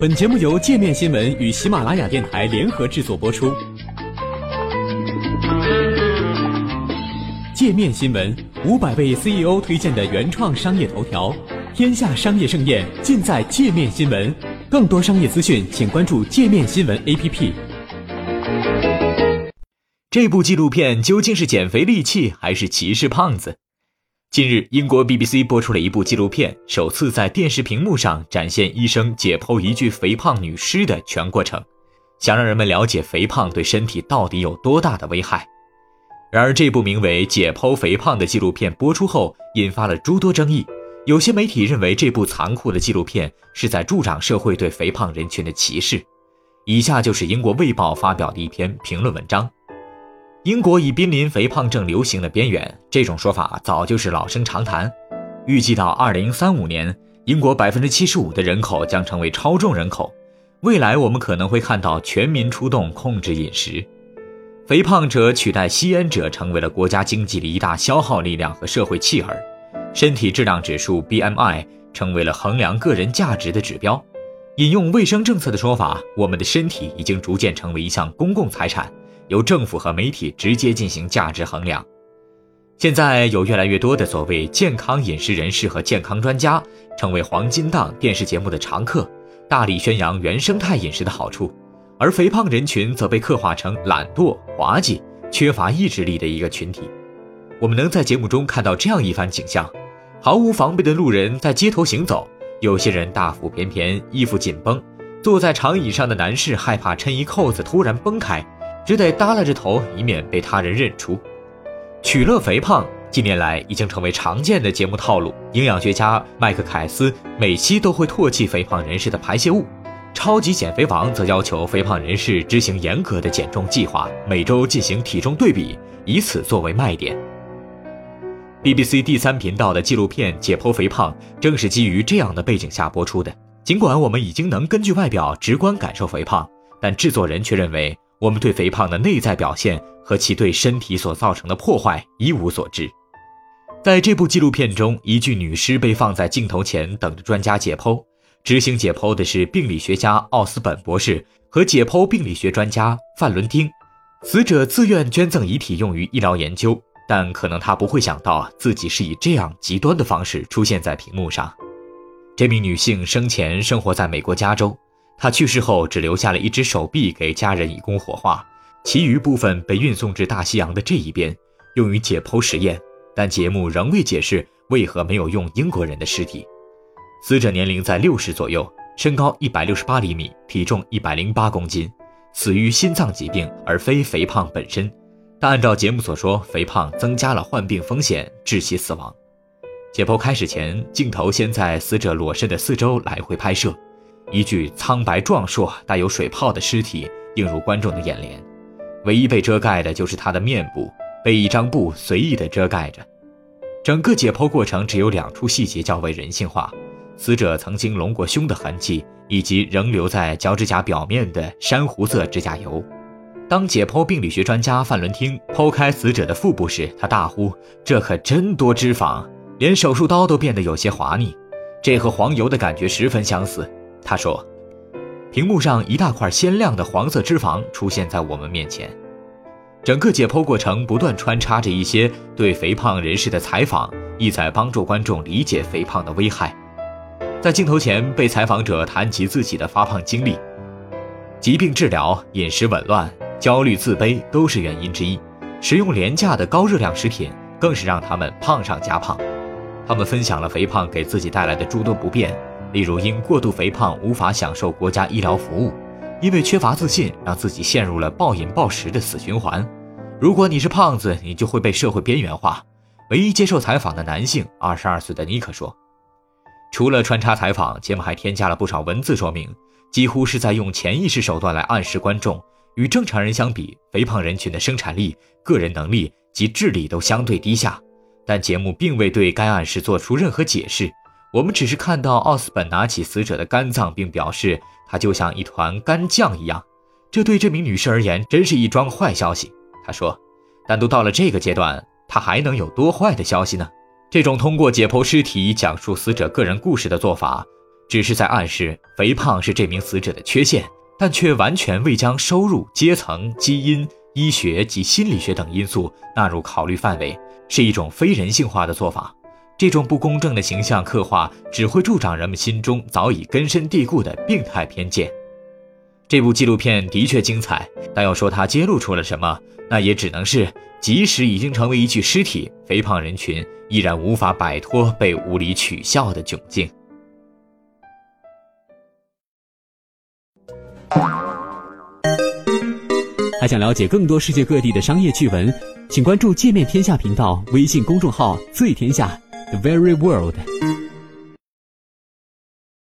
本节目由界面新闻与喜马拉雅电台联合制作播出。界面新闻五百位 CEO 推荐的原创商业头条，天下商业盛宴尽在界面新闻。更多商业资讯，请关注界面新闻 APP。这部纪录片究竟是减肥利器还是歧视胖子？近日，英国 BBC 播出了一部纪录片，首次在电视屏幕上展现医生解剖一具肥胖女尸的全过程，想让人们了解肥胖对身体到底有多大的危害。然而，这部名为《解剖肥胖》的纪录片播出后，引发了诸多争议。有些媒体认为，这部残酷的纪录片是在助长社会对肥胖人群的歧视。以下就是英国《卫报》发表的一篇评论文章。英国已濒临肥胖症流行的边缘，这种说法早就是老生常谈。预计到二零三五年，英国百分之七十五的人口将成为超重人口。未来我们可能会看到全民出动控制饮食，肥胖者取代吸烟者成为了国家经济的一大消耗力量和社会弃儿。身体质量指数 BMI 成为了衡量个人价值的指标。引用卫生政策的说法，我们的身体已经逐渐成为一项公共财产。由政府和媒体直接进行价值衡量。现在有越来越多的所谓健康饮食人士和健康专家成为黄金档电视节目的常客，大力宣扬原生态饮食的好处，而肥胖人群则被刻画成懒惰、滑稽、缺乏意志力的一个群体。我们能在节目中看到这样一番景象：毫无防备的路人在街头行走，有些人大腹便便，衣服紧绷；坐在长椅上的男士害怕衬衣扣子突然崩开。只得耷拉着头，以免被他人认出。取乐肥胖近年来已经成为常见的节目套路。营养学家麦克凯斯每期都会唾弃肥胖人士的排泄物。超级减肥王则要求肥胖人士执行严格的减重计划，每周进行体重对比，以此作为卖点。BBC 第三频道的纪录片《解剖肥胖》正是基于这样的背景下播出的。尽管我们已经能根据外表直观感受肥胖，但制作人却认为。我们对肥胖的内在表现和其对身体所造成的破坏一无所知。在这部纪录片中，一具女尸被放在镜头前，等着专家解剖。执行解剖的是病理学家奥斯本博士和解剖病理学专家范伦丁。死者自愿捐赠遗体用于医疗研究，但可能他不会想到自己是以这样极端的方式出现在屏幕上。这名女性生前生活在美国加州。他去世后，只留下了一只手臂给家人以供火化，其余部分被运送至大西洋的这一边，用于解剖实验。但节目仍未解释为何没有用英国人的尸体。死者年龄在六十左右，身高一百六十八厘米，体重一百零八公斤，死于心脏疾病而非肥胖本身。但按照节目所说，肥胖增加了患病风险，致其死亡。解剖开始前，镜头先在死者裸身的四周来回拍摄。一具苍白壮硕、带有水泡的尸体映入观众的眼帘，唯一被遮盖的就是他的面部，被一张布随意地遮盖着。整个解剖过程只有两处细节较为人性化：死者曾经隆过胸的痕迹，以及仍留在脚趾甲表面的珊瑚色指甲油。当解剖病理学专家范伦汀剖开死者的腹部时，他大呼：“这可真多脂肪，连手术刀都变得有些滑腻。”这和黄油的感觉十分相似。他说：“屏幕上一大块鲜亮的黄色脂肪出现在我们面前，整个解剖过程不断穿插着一些对肥胖人士的采访，意在帮助观众理解肥胖的危害。在镜头前，被采访者谈及自己的发胖经历，疾病治疗、饮食紊乱、焦虑、自卑都是原因之一。食用廉价的高热量食品更是让他们胖上加胖。他们分享了肥胖给自己带来的诸多不便。”例如，因过度肥胖无法享受国家医疗服务，因为缺乏自信，让自己陷入了暴饮暴食的死循环。如果你是胖子，你就会被社会边缘化。唯一接受采访的男性，二十二岁的尼克说：“除了穿插采访，节目还添加了不少文字说明，几乎是在用潜意识手段来暗示观众，与正常人相比，肥胖人群的生产力、个人能力及智力都相对低下。但节目并未对该暗示做出任何解释。”我们只是看到奥斯本拿起死者的肝脏，并表示它就像一团干酱一样。这对这名女士而言真是一桩坏消息。她说：“但都到了这个阶段，他还能有多坏的消息呢？”这种通过解剖尸体讲述死者个人故事的做法，只是在暗示肥胖是这名死者的缺陷，但却完全未将收入、阶层、基因、医学及心理学等因素纳入考虑范围，是一种非人性化的做法。这种不公正的形象刻画只会助长人们心中早已根深蒂固的病态偏见。这部纪录片的确精彩，但要说它揭露出了什么，那也只能是，即使已经成为一具尸体，肥胖人群依然无法摆脱被无理取笑的窘境。还想了解更多世界各地的商业趣闻，请关注界面天下频道微信公众号“最天下 The Very World”。